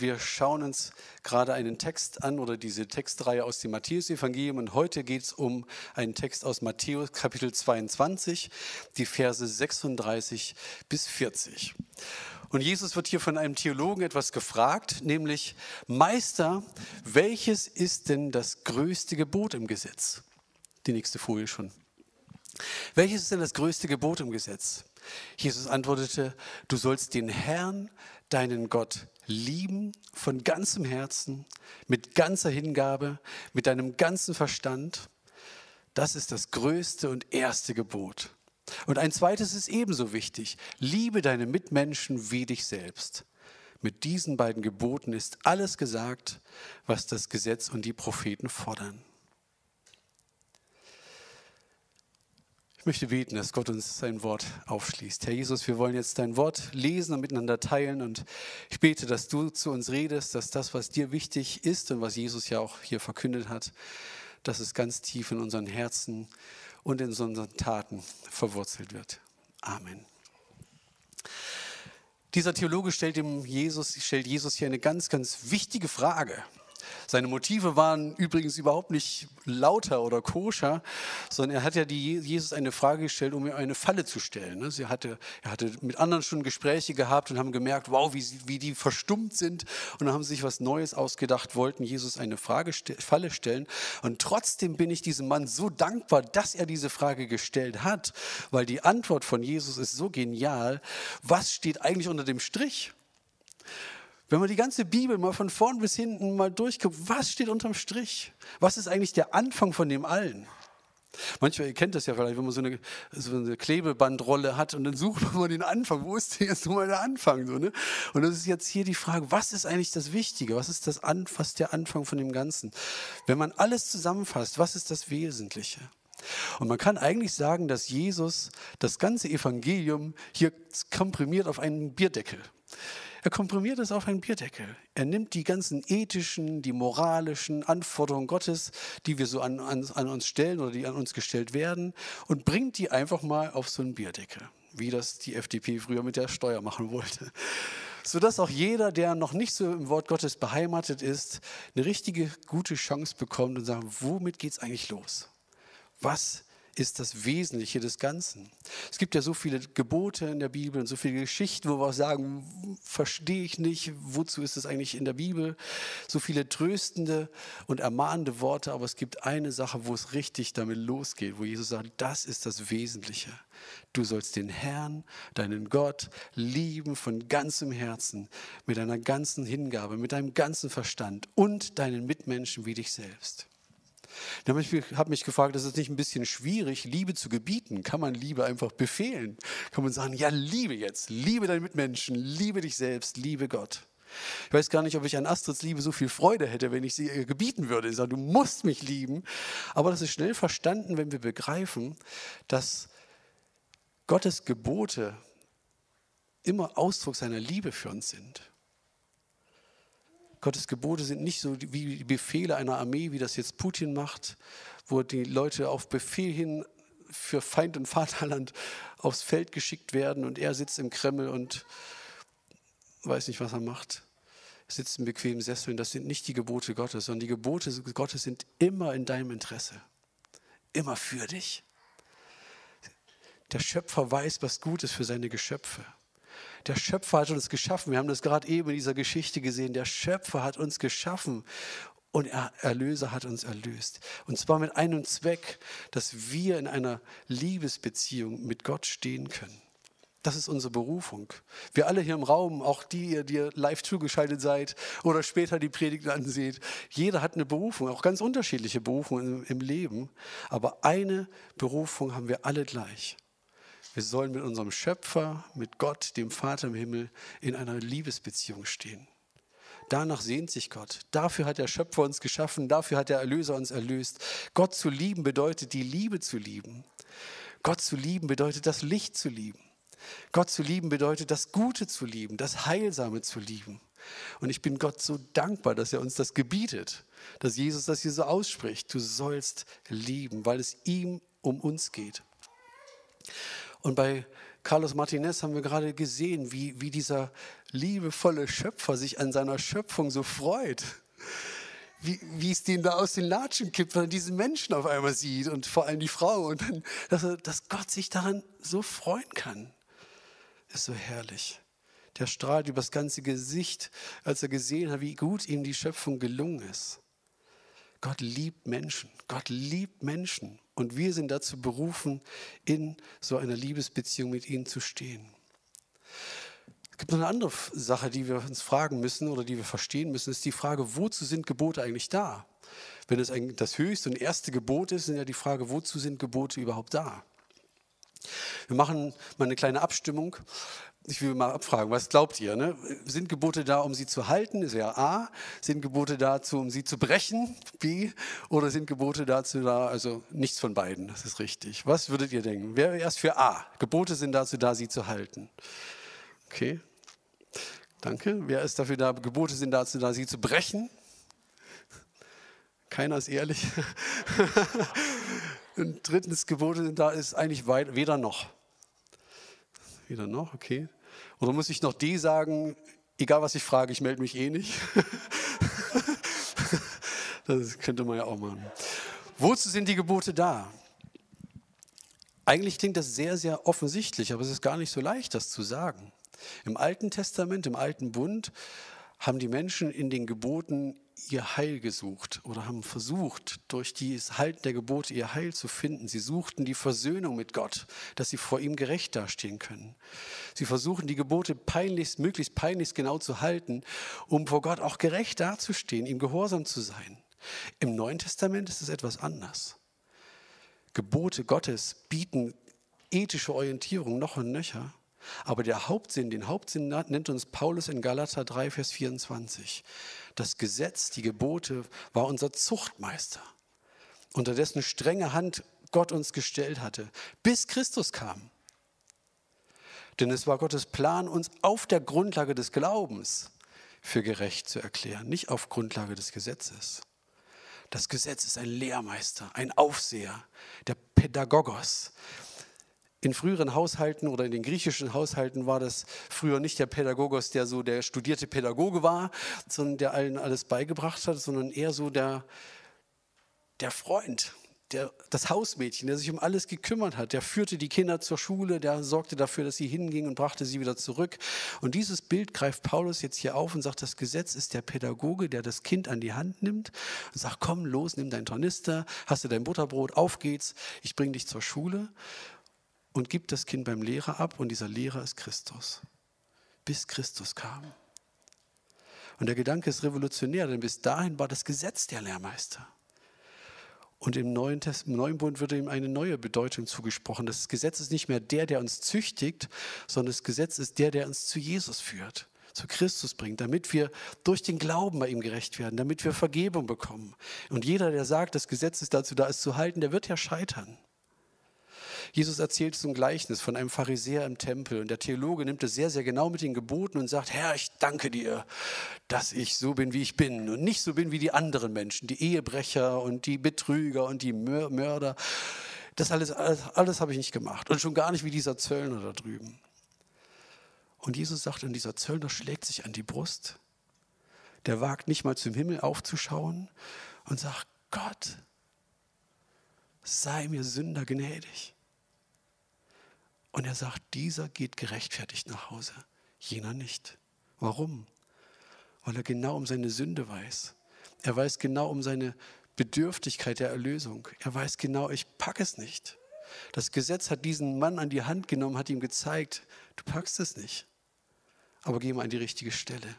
Wir schauen uns gerade einen Text an oder diese Textreihe aus dem Matthäus-Evangelium und heute geht es um einen Text aus Matthäus Kapitel 22, die Verse 36 bis 40. Und Jesus wird hier von einem Theologen etwas gefragt, nämlich Meister, welches ist denn das größte Gebot im Gesetz? Die nächste Folie schon. Welches ist denn das größte Gebot im Gesetz? Jesus antwortete, du sollst den Herrn, deinen Gott, lieben von ganzem Herzen, mit ganzer Hingabe, mit deinem ganzen Verstand. Das ist das größte und erste Gebot. Und ein zweites ist ebenso wichtig. Liebe deine Mitmenschen wie dich selbst. Mit diesen beiden Geboten ist alles gesagt, was das Gesetz und die Propheten fordern. Möchte beten, dass Gott uns sein Wort aufschließt. Herr Jesus, wir wollen jetzt dein Wort lesen und miteinander teilen. Und ich bete, dass du zu uns redest, dass das, was dir wichtig ist und was Jesus ja auch hier verkündet hat, dass es ganz tief in unseren Herzen und in unseren Taten verwurzelt wird. Amen. Dieser Theologe stellt, Jesus, stellt Jesus hier eine ganz, ganz wichtige Frage. Seine Motive waren übrigens überhaupt nicht lauter oder koscher, sondern er hat ja die, Jesus eine Frage gestellt, um ihm eine Falle zu stellen. Ne? Sie hatte, er hatte mit anderen schon Gespräche gehabt und haben gemerkt, wow, wie, wie die verstummt sind. Und haben sich was Neues ausgedacht, wollten Jesus eine Frage, Falle stellen. Und trotzdem bin ich diesem Mann so dankbar, dass er diese Frage gestellt hat, weil die Antwort von Jesus ist so genial. Was steht eigentlich unter dem Strich? Wenn man die ganze Bibel mal von vorn bis hinten mal durchguckt, was steht unterm Strich? Was ist eigentlich der Anfang von dem allen? Manchmal, ihr kennt das ja vielleicht, wenn man so eine, so eine Klebebandrolle hat und dann sucht man mal den Anfang. Wo ist denn jetzt mal der Anfang? So, ne? Und das ist jetzt hier die Frage, was ist eigentlich das Wichtige? Was ist das An, was der Anfang von dem Ganzen? Wenn man alles zusammenfasst, was ist das Wesentliche? Und man kann eigentlich sagen, dass Jesus das ganze Evangelium hier komprimiert auf einen Bierdeckel. Er komprimiert es auf einen Bierdeckel. Er nimmt die ganzen ethischen, die moralischen Anforderungen Gottes, die wir so an, an, an uns stellen oder die an uns gestellt werden, und bringt die einfach mal auf so einen Bierdeckel, wie das die FDP früher mit der Steuer machen wollte sodass auch jeder, der noch nicht so im Wort Gottes beheimatet ist, eine richtige gute Chance bekommt und sagt, womit geht es eigentlich los? Was ist das Wesentliche des Ganzen. Es gibt ja so viele Gebote in der Bibel und so viele Geschichten, wo wir auch sagen, verstehe ich nicht, wozu ist es eigentlich in der Bibel? So viele tröstende und ermahnende Worte, aber es gibt eine Sache, wo es richtig damit losgeht, wo Jesus sagt, das ist das Wesentliche. Du sollst den Herrn, deinen Gott, lieben von ganzem Herzen, mit deiner ganzen Hingabe, mit deinem ganzen Verstand und deinen Mitmenschen wie dich selbst. Ich habe mich gefragt, ist es nicht ein bisschen schwierig, Liebe zu gebieten? Kann man Liebe einfach befehlen? Kann man sagen, ja, liebe jetzt, liebe deine Mitmenschen, liebe dich selbst, liebe Gott? Ich weiß gar nicht, ob ich an Astrids Liebe so viel Freude hätte, wenn ich sie gebieten würde. Ich sage, du musst mich lieben. Aber das ist schnell verstanden, wenn wir begreifen, dass Gottes Gebote immer Ausdruck seiner Liebe für uns sind. Gottes Gebote sind nicht so wie die Befehle einer Armee, wie das jetzt Putin macht, wo die Leute auf Befehl hin für Feind und Vaterland aufs Feld geschickt werden und er sitzt im Kreml und weiß nicht, was er macht. Sitzt im bequemen Sessel und das sind nicht die Gebote Gottes, sondern die Gebote Gottes sind immer in deinem Interesse, immer für dich. Der Schöpfer weiß, was gut ist für seine Geschöpfe. Der Schöpfer hat uns geschaffen. Wir haben das gerade eben in dieser Geschichte gesehen. Der Schöpfer hat uns geschaffen und der Erlöser hat uns erlöst. Und zwar mit einem Zweck, dass wir in einer Liebesbeziehung mit Gott stehen können. Das ist unsere Berufung. Wir alle hier im Raum, auch die, die live zugeschaltet seid oder später die Predigt anseht, jeder hat eine Berufung, auch ganz unterschiedliche Berufungen im Leben. Aber eine Berufung haben wir alle gleich. Wir sollen mit unserem Schöpfer, mit Gott, dem Vater im Himmel, in einer Liebesbeziehung stehen. Danach sehnt sich Gott. Dafür hat der Schöpfer uns geschaffen, dafür hat der Erlöser uns erlöst. Gott zu lieben bedeutet die Liebe zu lieben. Gott zu lieben bedeutet das Licht zu lieben. Gott zu lieben bedeutet das Gute zu lieben, das Heilsame zu lieben. Und ich bin Gott so dankbar, dass er uns das gebietet, dass Jesus das hier so ausspricht. Du sollst lieben, weil es ihm um uns geht. Und bei Carlos Martinez haben wir gerade gesehen, wie, wie dieser liebevolle Schöpfer sich an seiner Schöpfung so freut. Wie, wie es denen da aus den Latschen kippt, wenn er diesen Menschen auf einmal sieht und vor allem die Frau. Und dann, dass, er, dass Gott sich daran so freuen kann, ist so herrlich. Der strahlt übers ganze Gesicht, als er gesehen hat, wie gut ihm die Schöpfung gelungen ist. Gott liebt Menschen. Gott liebt Menschen. Und wir sind dazu berufen, in so einer Liebesbeziehung mit ihnen zu stehen. Es gibt noch eine andere Sache, die wir uns fragen müssen oder die wir verstehen müssen, ist die Frage, wozu sind Gebote eigentlich da? Wenn es das höchste und erste Gebot ist, ist ja die Frage, wozu sind Gebote überhaupt da? Wir machen mal eine kleine Abstimmung. Ich will mal abfragen, was glaubt ihr? Ne? Sind Gebote da, um sie zu halten? Ist ja A. Sind Gebote dazu, um sie zu brechen? B. Oder sind Gebote dazu da, also nichts von beiden, das ist richtig. Was würdet ihr denken? Wer erst für A? Gebote sind dazu da, sie zu halten. Okay, danke. Wer ist dafür da? Gebote sind dazu da, sie zu brechen. Keiner ist ehrlich. Und drittens, Gebote sind da, ist eigentlich weder noch. Weder noch, okay. Oder muss ich noch D sagen, egal was ich frage, ich melde mich eh nicht? das könnte man ja auch machen. Wozu sind die Gebote da? Eigentlich klingt das sehr, sehr offensichtlich, aber es ist gar nicht so leicht, das zu sagen. Im Alten Testament, im Alten Bund, haben die Menschen in den Geboten ihr Heil gesucht oder haben versucht, durch das Halten der Gebote ihr Heil zu finden. Sie suchten die Versöhnung mit Gott, dass sie vor ihm gerecht dastehen können. Sie versuchen, die Gebote peinlichst, möglichst peinlichst genau zu halten, um vor Gott auch gerecht dazustehen, ihm gehorsam zu sein. Im Neuen Testament ist es etwas anders. Gebote Gottes bieten ethische Orientierung noch und nöcher. Aber der Hauptsinn, den Hauptsinn nennt uns Paulus in Galater 3, Vers 24. Das Gesetz, die Gebote war unser Zuchtmeister, unter dessen strenge Hand Gott uns gestellt hatte, bis Christus kam. Denn es war Gottes Plan, uns auf der Grundlage des Glaubens für gerecht zu erklären, nicht auf Grundlage des Gesetzes. Das Gesetz ist ein Lehrmeister, ein Aufseher, der Pädagogos, in früheren Haushalten oder in den griechischen Haushalten war das früher nicht der Pädagogos, der so der studierte Pädagoge war, sondern der allen alles beigebracht hat, sondern eher so der, der Freund, der, das Hausmädchen, der sich um alles gekümmert hat. Der führte die Kinder zur Schule, der sorgte dafür, dass sie hingingen und brachte sie wieder zurück. Und dieses Bild greift Paulus jetzt hier auf und sagt, das Gesetz ist der Pädagoge, der das Kind an die Hand nimmt und sagt, komm los, nimm deinen Tornister, hast du dein Butterbrot, auf geht's, ich bring dich zur Schule und gibt das Kind beim Lehrer ab und dieser Lehrer ist Christus, bis Christus kam. Und der Gedanke ist revolutionär, denn bis dahin war das Gesetz der Lehrmeister. Und im Neuen, Test, im Neuen Bund wird ihm eine neue Bedeutung zugesprochen. Das Gesetz ist nicht mehr der, der uns züchtigt, sondern das Gesetz ist der, der uns zu Jesus führt, zu Christus bringt, damit wir durch den Glauben bei ihm gerecht werden, damit wir Vergebung bekommen. Und jeder, der sagt, das Gesetz ist dazu da, es zu halten, der wird ja scheitern. Jesus erzählt so ein Gleichnis von einem Pharisäer im Tempel und der Theologe nimmt es sehr, sehr genau mit den Geboten und sagt, Herr, ich danke dir, dass ich so bin, wie ich bin und nicht so bin wie die anderen Menschen, die Ehebrecher und die Betrüger und die Mörder. Das alles, alles, alles habe ich nicht gemacht und schon gar nicht wie dieser Zöllner da drüben. Und Jesus sagt, und dieser Zöllner schlägt sich an die Brust. Der wagt nicht mal zum Himmel aufzuschauen und sagt, Gott, sei mir Sünder gnädig. Und er sagt, dieser geht gerechtfertigt nach Hause, jener nicht. Warum? Weil er genau um seine Sünde weiß. Er weiß genau um seine Bedürftigkeit der Erlösung. Er weiß genau, ich packe es nicht. Das Gesetz hat diesen Mann an die Hand genommen, hat ihm gezeigt, du packst es nicht. Aber geh mal an die richtige Stelle.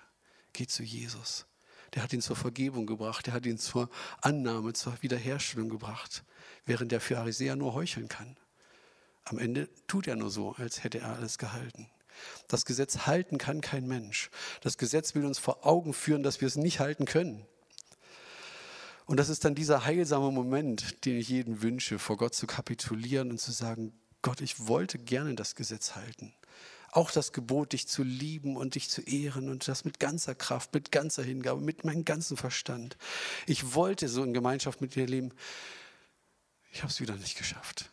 Geh zu Jesus. Der hat ihn zur Vergebung gebracht, der hat ihn zur Annahme, zur Wiederherstellung gebracht, während der Pharisäer nur heucheln kann. Am Ende tut er nur so, als hätte er alles gehalten. Das Gesetz halten kann kein Mensch. Das Gesetz will uns vor Augen führen, dass wir es nicht halten können. Und das ist dann dieser heilsame Moment, den ich jedem wünsche, vor Gott zu kapitulieren und zu sagen, Gott, ich wollte gerne das Gesetz halten. Auch das Gebot, dich zu lieben und dich zu ehren und das mit ganzer Kraft, mit ganzer Hingabe, mit meinem ganzen Verstand. Ich wollte so in Gemeinschaft mit dir leben. Ich habe es wieder nicht geschafft.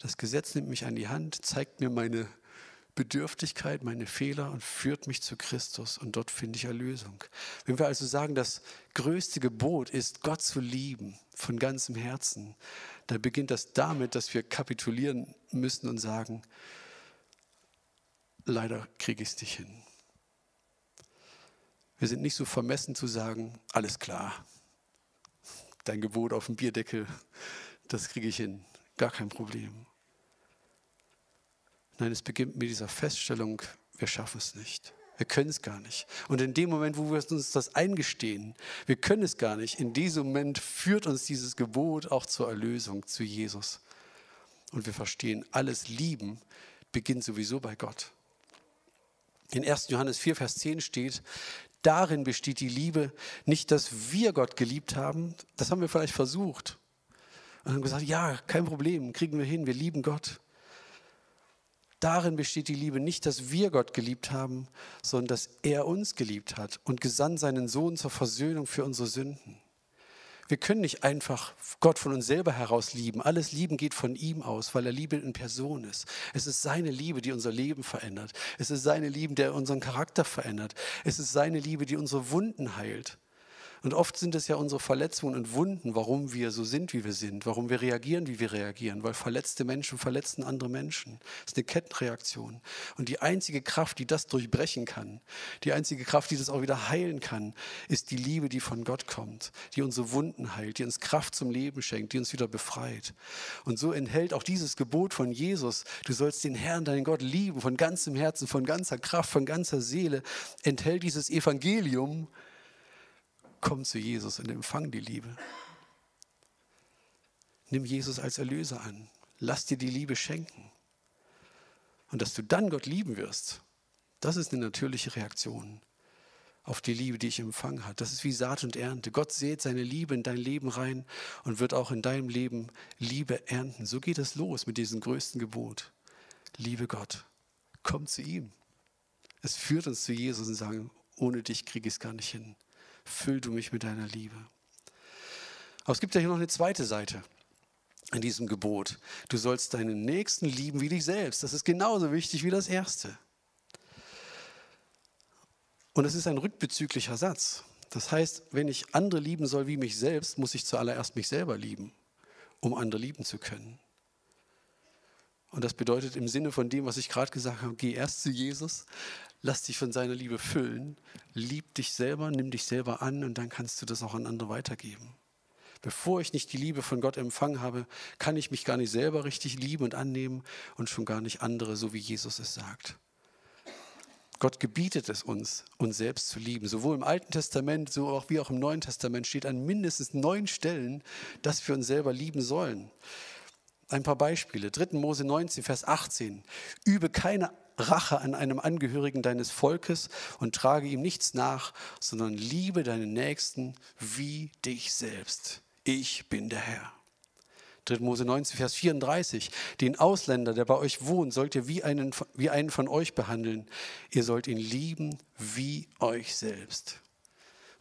Das Gesetz nimmt mich an die Hand, zeigt mir meine Bedürftigkeit, meine Fehler und führt mich zu Christus und dort finde ich Erlösung. Wenn wir also sagen, das größte Gebot ist, Gott zu lieben von ganzem Herzen, dann beginnt das damit, dass wir kapitulieren müssen und sagen, leider kriege ich es nicht hin. Wir sind nicht so vermessen zu sagen, alles klar, dein Gebot auf dem Bierdeckel, das kriege ich hin, gar kein Problem. Nein, es beginnt mit dieser Feststellung, wir schaffen es nicht. Wir können es gar nicht. Und in dem Moment, wo wir uns das eingestehen, wir können es gar nicht, in diesem Moment führt uns dieses Gebot auch zur Erlösung, zu Jesus. Und wir verstehen, alles Lieben beginnt sowieso bei Gott. In 1. Johannes 4, Vers 10 steht, darin besteht die Liebe, nicht, dass wir Gott geliebt haben, das haben wir vielleicht versucht. Und haben gesagt, ja, kein Problem, kriegen wir hin, wir lieben Gott. Darin besteht die Liebe nicht, dass wir Gott geliebt haben, sondern dass er uns geliebt hat und gesandt seinen Sohn zur Versöhnung für unsere Sünden. Wir können nicht einfach Gott von uns selber heraus lieben. Alles Lieben geht von ihm aus, weil er Liebe in Person ist. Es ist seine Liebe, die unser Leben verändert. Es ist seine Liebe, der unseren Charakter verändert. Es ist seine Liebe, die unsere Wunden heilt. Und oft sind es ja unsere Verletzungen und Wunden, warum wir so sind, wie wir sind, warum wir reagieren, wie wir reagieren, weil verletzte Menschen verletzen andere Menschen. Das ist eine Kettenreaktion. Und die einzige Kraft, die das durchbrechen kann, die einzige Kraft, die das auch wieder heilen kann, ist die Liebe, die von Gott kommt, die unsere Wunden heilt, die uns Kraft zum Leben schenkt, die uns wieder befreit. Und so enthält auch dieses Gebot von Jesus, du sollst den Herrn, deinen Gott lieben, von ganzem Herzen, von ganzer Kraft, von ganzer Seele, enthält dieses Evangelium, Komm zu Jesus und empfang die Liebe. Nimm Jesus als Erlöser an. Lass dir die Liebe schenken. Und dass du dann Gott lieben wirst, das ist eine natürliche Reaktion auf die Liebe, die ich empfangen habe. Das ist wie Saat und Ernte. Gott sät seine Liebe in dein Leben rein und wird auch in deinem Leben Liebe ernten. So geht es los mit diesem größten Gebot. Liebe Gott, komm zu ihm. Es führt uns zu Jesus und sagen, ohne dich kriege ich es gar nicht hin füll du mich mit deiner Liebe. Aber es gibt ja hier noch eine zweite Seite in diesem Gebot. Du sollst deinen Nächsten lieben wie dich selbst. Das ist genauso wichtig wie das erste. Und es ist ein rückbezüglicher Satz. Das heißt, wenn ich andere lieben soll wie mich selbst, muss ich zuallererst mich selber lieben, um andere lieben zu können. Und das bedeutet im Sinne von dem, was ich gerade gesagt habe, geh erst zu Jesus, lass dich von seiner Liebe füllen, lieb dich selber, nimm dich selber an und dann kannst du das auch an andere weitergeben. Bevor ich nicht die Liebe von Gott empfangen habe, kann ich mich gar nicht selber richtig lieben und annehmen und schon gar nicht andere, so wie Jesus es sagt. Gott gebietet es uns, uns selbst zu lieben. Sowohl im Alten Testament, so auch wie auch im Neuen Testament steht an mindestens neun Stellen, dass wir uns selber lieben sollen. Ein paar Beispiele. 3. Mose 19, Vers 18. Übe keine Rache an einem Angehörigen deines Volkes und trage ihm nichts nach, sondern liebe deinen Nächsten wie dich selbst. Ich bin der Herr. 3. Mose 19, Vers 34. Den Ausländer, der bei euch wohnt, sollt ihr wie einen, wie einen von euch behandeln. Ihr sollt ihn lieben wie euch selbst.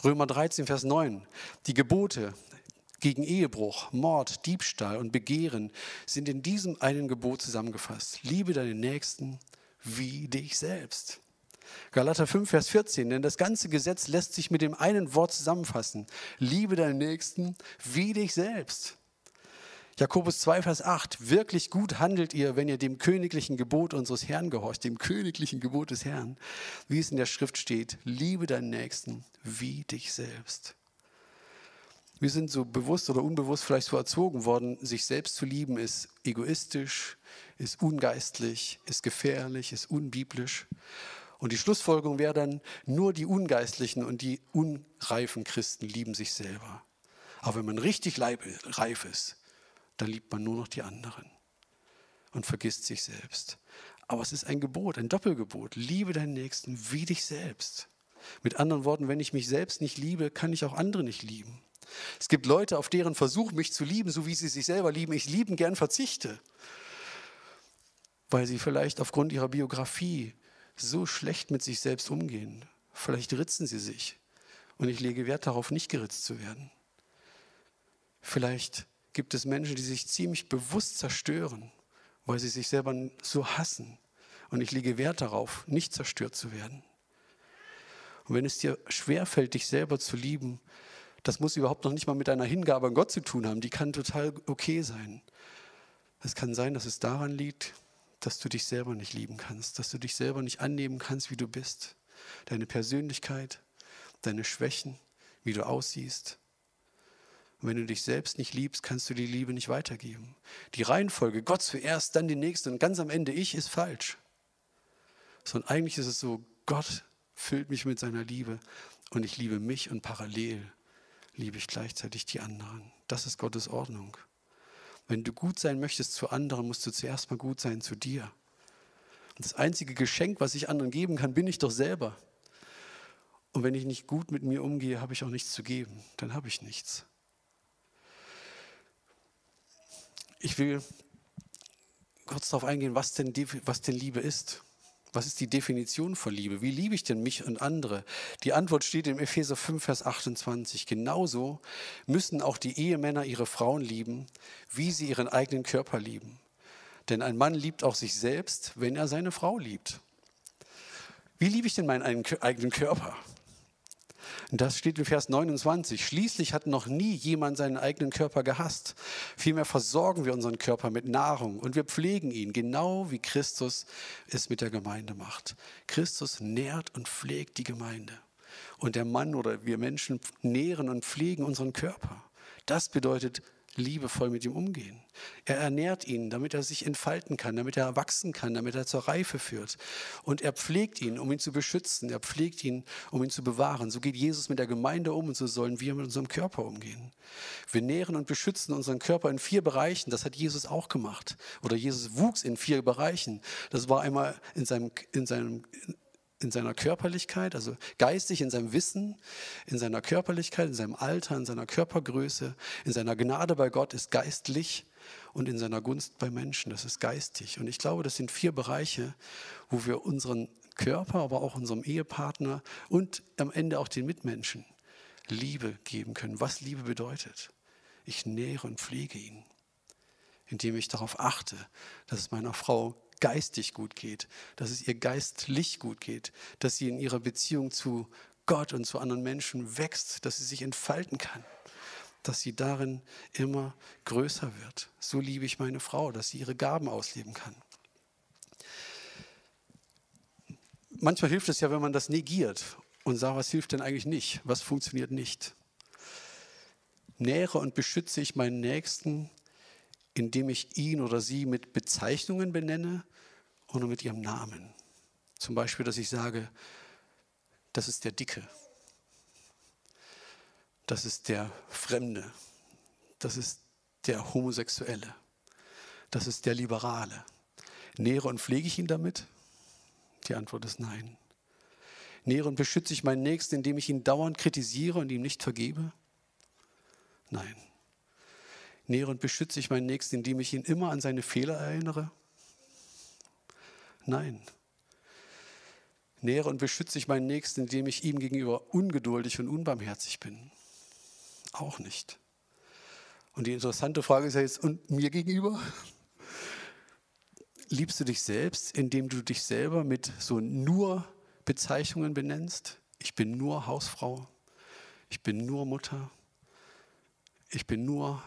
Römer 13, Vers 9. Die Gebote gegen Ehebruch, Mord, Diebstahl und Begehren sind in diesem einen Gebot zusammengefasst. Liebe deinen Nächsten wie dich selbst. Galater 5, Vers 14, denn das ganze Gesetz lässt sich mit dem einen Wort zusammenfassen. Liebe deinen Nächsten wie dich selbst. Jakobus 2, Vers 8, wirklich gut handelt ihr, wenn ihr dem königlichen Gebot unseres Herrn gehorcht, dem königlichen Gebot des Herrn, wie es in der Schrift steht, liebe deinen Nächsten wie dich selbst. Wir sind so bewusst oder unbewusst vielleicht so erzogen worden, sich selbst zu lieben ist egoistisch, ist ungeistlich, ist gefährlich, ist unbiblisch. Und die Schlussfolgerung wäre dann, nur die ungeistlichen und die unreifen Christen lieben sich selber. Aber wenn man richtig reif ist, dann liebt man nur noch die anderen und vergisst sich selbst. Aber es ist ein Gebot, ein Doppelgebot. Liebe deinen Nächsten wie dich selbst. Mit anderen Worten, wenn ich mich selbst nicht liebe, kann ich auch andere nicht lieben. Es gibt Leute, auf deren Versuch, mich zu lieben, so wie sie sich selber lieben, ich lieben gern verzichte. Weil sie vielleicht aufgrund ihrer Biografie so schlecht mit sich selbst umgehen. Vielleicht ritzen sie sich. Und ich lege Wert darauf, nicht geritzt zu werden. Vielleicht gibt es Menschen, die sich ziemlich bewusst zerstören, weil sie sich selber so hassen Und ich lege Wert darauf, nicht zerstört zu werden. Und wenn es dir schwerfällt, dich selber zu lieben, das muss überhaupt noch nicht mal mit deiner Hingabe an Gott zu tun haben. Die kann total okay sein. Es kann sein, dass es daran liegt, dass du dich selber nicht lieben kannst, dass du dich selber nicht annehmen kannst, wie du bist. Deine Persönlichkeit, deine Schwächen, wie du aussiehst. Und wenn du dich selbst nicht liebst, kannst du die Liebe nicht weitergeben. Die Reihenfolge, Gott zuerst, dann die Nächste und ganz am Ende ich, ist falsch. Sondern eigentlich ist es so, Gott füllt mich mit seiner Liebe und ich liebe mich und parallel liebe ich gleichzeitig die anderen. Das ist Gottes Ordnung. Wenn du gut sein möchtest zu anderen, musst du zuerst mal gut sein zu dir. Und das einzige Geschenk, was ich anderen geben kann, bin ich doch selber. Und wenn ich nicht gut mit mir umgehe, habe ich auch nichts zu geben. Dann habe ich nichts. Ich will kurz darauf eingehen, was denn, was denn Liebe ist. Was ist die Definition von Liebe? Wie liebe ich denn mich und andere? Die Antwort steht im Epheser 5, Vers 28. Genauso müssen auch die Ehemänner ihre Frauen lieben, wie sie ihren eigenen Körper lieben. Denn ein Mann liebt auch sich selbst, wenn er seine Frau liebt. Wie liebe ich denn meinen eigenen Körper? Das steht in Vers 29. Schließlich hat noch nie jemand seinen eigenen Körper gehasst. Vielmehr versorgen wir unseren Körper mit Nahrung und wir pflegen ihn, genau wie Christus es mit der Gemeinde macht. Christus nährt und pflegt die Gemeinde. Und der Mann oder wir Menschen nähren und pflegen unseren Körper. Das bedeutet liebevoll mit ihm umgehen. Er ernährt ihn, damit er sich entfalten kann, damit er wachsen kann, damit er zur Reife führt. Und er pflegt ihn, um ihn zu beschützen. Er pflegt ihn, um ihn zu bewahren. So geht Jesus mit der Gemeinde um und so sollen wir mit unserem Körper umgehen. Wir nähren und beschützen unseren Körper in vier Bereichen. Das hat Jesus auch gemacht. Oder Jesus wuchs in vier Bereichen. Das war einmal in seinem, in seinem in seiner Körperlichkeit, also geistig in seinem Wissen, in seiner Körperlichkeit, in seinem Alter, in seiner Körpergröße, in seiner Gnade bei Gott ist geistlich und in seiner Gunst bei Menschen, das ist geistig. Und ich glaube, das sind vier Bereiche, wo wir unseren Körper, aber auch unserem Ehepartner und am Ende auch den Mitmenschen Liebe geben können. Was Liebe bedeutet. Ich nähere und pflege ihn, indem ich darauf achte, dass es meiner Frau geistig gut geht, dass es ihr geistlich gut geht, dass sie in ihrer Beziehung zu Gott und zu anderen Menschen wächst, dass sie sich entfalten kann, dass sie darin immer größer wird. So liebe ich meine Frau, dass sie ihre Gaben ausleben kann. Manchmal hilft es ja, wenn man das negiert und sagt, was hilft denn eigentlich nicht, was funktioniert nicht. Nähere und beschütze ich meinen Nächsten indem ich ihn oder sie mit Bezeichnungen benenne oder mit ihrem Namen. Zum Beispiel, dass ich sage, das ist der Dicke, das ist der Fremde, das ist der Homosexuelle, das ist der Liberale. Nähere und pflege ich ihn damit? Die Antwort ist nein. Nähere und beschütze ich meinen Nächsten, indem ich ihn dauernd kritisiere und ihm nicht vergebe? Nein nähere und beschütze ich meinen Nächsten, indem ich ihn immer an seine Fehler erinnere? Nein. Nähere und beschütze ich meinen Nächsten, indem ich ihm gegenüber ungeduldig und unbarmherzig bin? Auch nicht. Und die interessante Frage ist ja jetzt, und mir gegenüber? Liebst du dich selbst, indem du dich selber mit so nur Bezeichnungen benennst? Ich bin nur Hausfrau. Ich bin nur Mutter. Ich bin nur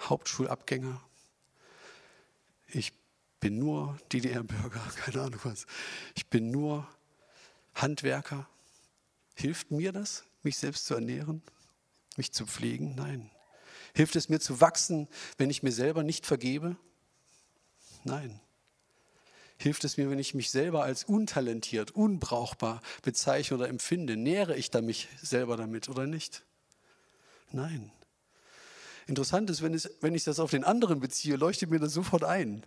Hauptschulabgänger. Ich bin nur DDR-Bürger, keine Ahnung was. Ich bin nur Handwerker. Hilft mir das, mich selbst zu ernähren, mich zu pflegen? Nein. Hilft es mir zu wachsen, wenn ich mir selber nicht vergebe? Nein. Hilft es mir, wenn ich mich selber als untalentiert, unbrauchbar bezeichne oder empfinde? Nähere ich da mich selber damit oder nicht? Nein. Interessant ist, wenn, es, wenn ich das auf den anderen beziehe, leuchtet mir das sofort ein.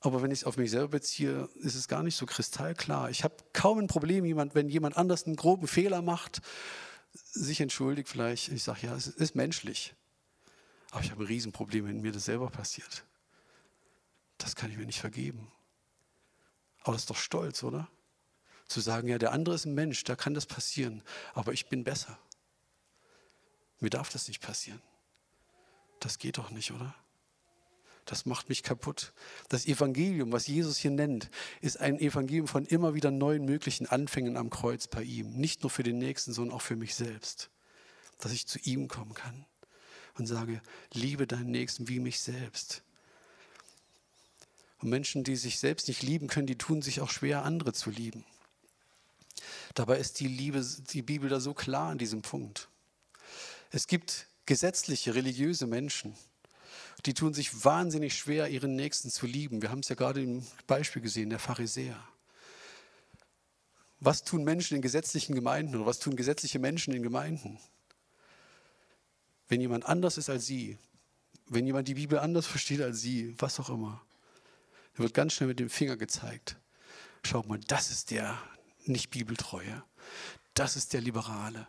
Aber wenn ich es auf mich selber beziehe, ist es gar nicht so kristallklar. Ich habe kaum ein Problem, jemand, wenn jemand anders einen groben Fehler macht, sich entschuldigt vielleicht. Ich sage, ja, es ist menschlich. Aber ich habe ein Riesenproblem, wenn mir das selber passiert. Das kann ich mir nicht vergeben. Aber das ist doch stolz, oder? Zu sagen, ja, der andere ist ein Mensch, da kann das passieren, aber ich bin besser. Mir darf das nicht passieren. Das geht doch nicht, oder? Das macht mich kaputt. Das Evangelium, was Jesus hier nennt, ist ein Evangelium von immer wieder neuen möglichen Anfängen am Kreuz bei ihm. Nicht nur für den Nächsten, sondern auch für mich selbst. Dass ich zu ihm kommen kann und sage, liebe deinen Nächsten wie mich selbst. Und Menschen, die sich selbst nicht lieben können, die tun sich auch schwer, andere zu lieben. Dabei ist die Liebe, die Bibel da so klar an diesem Punkt. Es gibt gesetzliche, religiöse Menschen, die tun sich wahnsinnig schwer, ihren Nächsten zu lieben. Wir haben es ja gerade im Beispiel gesehen, der Pharisäer. Was tun Menschen in gesetzlichen Gemeinden oder was tun gesetzliche Menschen in Gemeinden? Wenn jemand anders ist als sie, wenn jemand die Bibel anders versteht als sie, was auch immer, dann wird ganz schnell mit dem Finger gezeigt. Schaut mal, das ist der nicht Bibeltreue. Das ist der Liberale.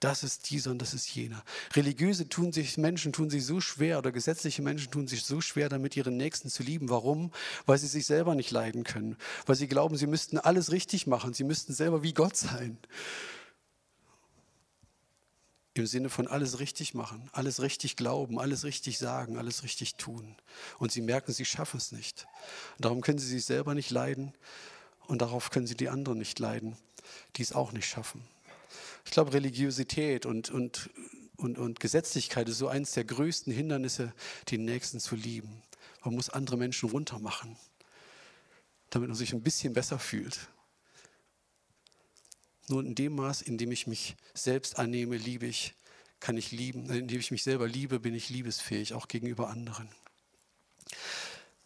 Das ist dieser und das ist jener. Religiöse tun sich, Menschen tun sich so schwer oder gesetzliche Menschen tun sich so schwer, damit ihren Nächsten zu lieben. Warum? Weil sie sich selber nicht leiden können. Weil sie glauben, sie müssten alles richtig machen. Sie müssten selber wie Gott sein. Im Sinne von alles richtig machen, alles richtig glauben, alles richtig sagen, alles richtig tun. Und sie merken, sie schaffen es nicht. Darum können sie sich selber nicht leiden und darauf können sie die anderen nicht leiden, die es auch nicht schaffen. Ich glaube, Religiosität und, und, und, und Gesetzlichkeit ist so eines der größten Hindernisse, den Nächsten zu lieben. Man muss andere Menschen runtermachen, damit man sich ein bisschen besser fühlt. Nur in dem Maß, in dem ich mich selbst annehme, liebe ich, kann ich lieben. Indem ich mich selber liebe, bin ich liebesfähig, auch gegenüber anderen.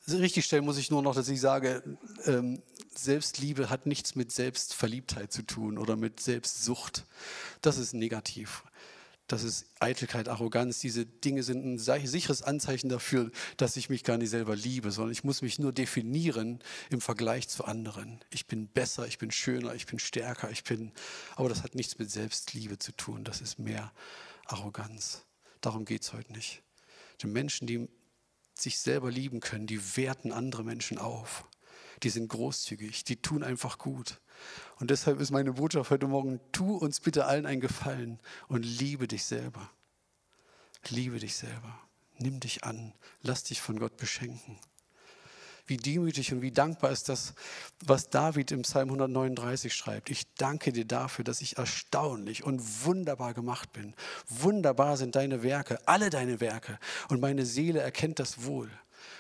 Richtig stellen muss ich nur noch, dass ich sage, ähm, Selbstliebe hat nichts mit Selbstverliebtheit zu tun oder mit Selbstsucht. Das ist negativ. Das ist Eitelkeit, Arroganz. Diese Dinge sind ein sicheres Anzeichen dafür, dass ich mich gar nicht selber liebe, sondern ich muss mich nur definieren im Vergleich zu anderen. Ich bin besser, ich bin schöner, ich bin stärker, ich bin. Aber das hat nichts mit Selbstliebe zu tun. Das ist mehr Arroganz. Darum geht es heute nicht. Die Menschen, die sich selber lieben können, die werten andere Menschen auf. Die sind großzügig, die tun einfach gut. Und deshalb ist meine Botschaft heute Morgen, tu uns bitte allen einen Gefallen und liebe dich selber. Liebe dich selber. Nimm dich an. Lass dich von Gott beschenken. Wie demütig und wie dankbar ist das, was David im Psalm 139 schreibt. Ich danke dir dafür, dass ich erstaunlich und wunderbar gemacht bin. Wunderbar sind deine Werke, alle deine Werke. Und meine Seele erkennt das wohl.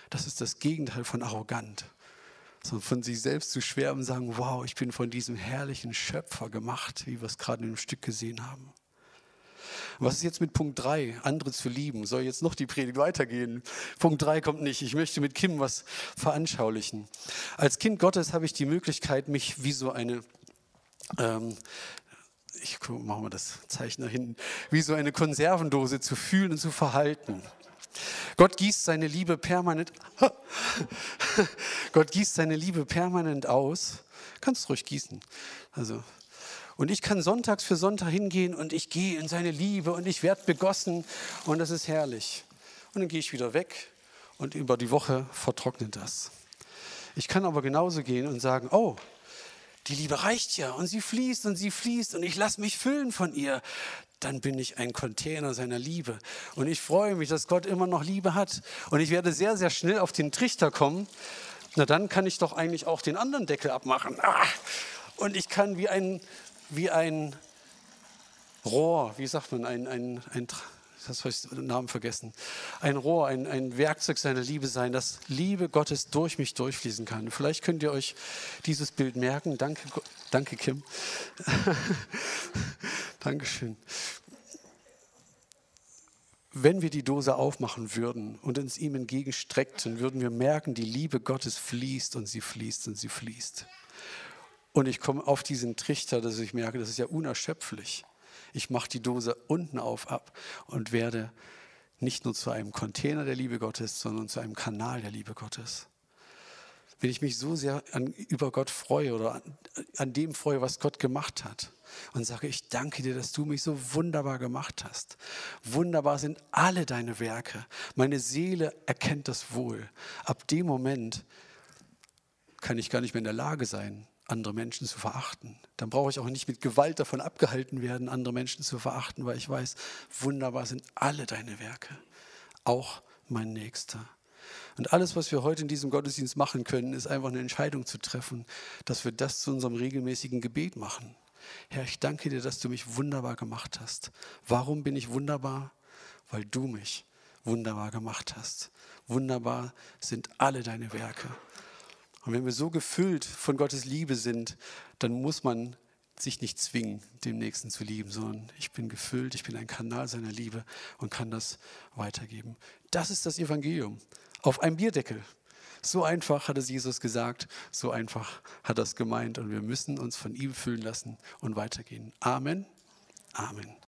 Das ist das Gegenteil von arrogant sondern von sich selbst zu schwärmen und sagen, wow, ich bin von diesem herrlichen Schöpfer gemacht, wie wir es gerade in dem Stück gesehen haben. Was ist jetzt mit Punkt 3, andere zu lieben? Soll jetzt noch die Predigt weitergehen? Punkt 3 kommt nicht. Ich möchte mit Kim was veranschaulichen. Als Kind Gottes habe ich die Möglichkeit, mich wie so eine, ähm, ich mache mal das Zeichen da hinten, wie so eine Konservendose zu fühlen und zu verhalten. Gott gießt seine Liebe permanent, Gott gießt seine Liebe permanent aus. Kannst ruhig gießen. Also, und ich kann sonntags für Sonntag hingehen und ich gehe in seine Liebe und ich werde begossen und das ist herrlich. Und dann gehe ich wieder weg und über die Woche vertrocknet das. Ich kann aber genauso gehen und sagen, oh, die Liebe reicht ja und sie fließt und sie fließt und ich lasse mich füllen von ihr dann bin ich ein Container seiner Liebe. Und ich freue mich, dass Gott immer noch Liebe hat. Und ich werde sehr, sehr schnell auf den Trichter kommen. Na, dann kann ich doch eigentlich auch den anderen Deckel abmachen. Ah! Und ich kann wie ein, wie ein Rohr, wie sagt man, ein, ein, ein das habe ich den Namen vergessen, ein Rohr, ein, ein Werkzeug seiner Liebe sein, dass Liebe Gottes durch mich durchfließen kann. Vielleicht könnt ihr euch dieses Bild merken. Danke, danke Kim. Dankeschön. Wenn wir die Dose aufmachen würden und uns ihm entgegenstreckten, würden wir merken, die Liebe Gottes fließt und sie fließt und sie fließt. Und ich komme auf diesen Trichter, dass ich merke, das ist ja unerschöpflich. Ich mache die Dose unten auf ab und werde nicht nur zu einem Container der Liebe Gottes, sondern zu einem Kanal der Liebe Gottes. Wenn ich mich so sehr an, über Gott freue oder an, an dem freue, was Gott gemacht hat und sage, ich danke dir, dass du mich so wunderbar gemacht hast. Wunderbar sind alle deine Werke. Meine Seele erkennt das wohl. Ab dem Moment kann ich gar nicht mehr in der Lage sein, andere Menschen zu verachten. Dann brauche ich auch nicht mit Gewalt davon abgehalten werden, andere Menschen zu verachten, weil ich weiß, wunderbar sind alle deine Werke, auch mein Nächster. Und alles, was wir heute in diesem Gottesdienst machen können, ist einfach eine Entscheidung zu treffen, dass wir das zu unserem regelmäßigen Gebet machen. Herr, ich danke dir, dass du mich wunderbar gemacht hast. Warum bin ich wunderbar? Weil du mich wunderbar gemacht hast. Wunderbar sind alle deine Werke. Und wenn wir so gefüllt von Gottes Liebe sind, dann muss man sich nicht zwingen, dem Nächsten zu lieben, sondern ich bin gefüllt, ich bin ein Kanal seiner Liebe und kann das weitergeben. Das ist das Evangelium. Auf einem Bierdeckel. So einfach hat es Jesus gesagt, so einfach hat er es gemeint und wir müssen uns von ihm füllen lassen und weitergehen. Amen. Amen.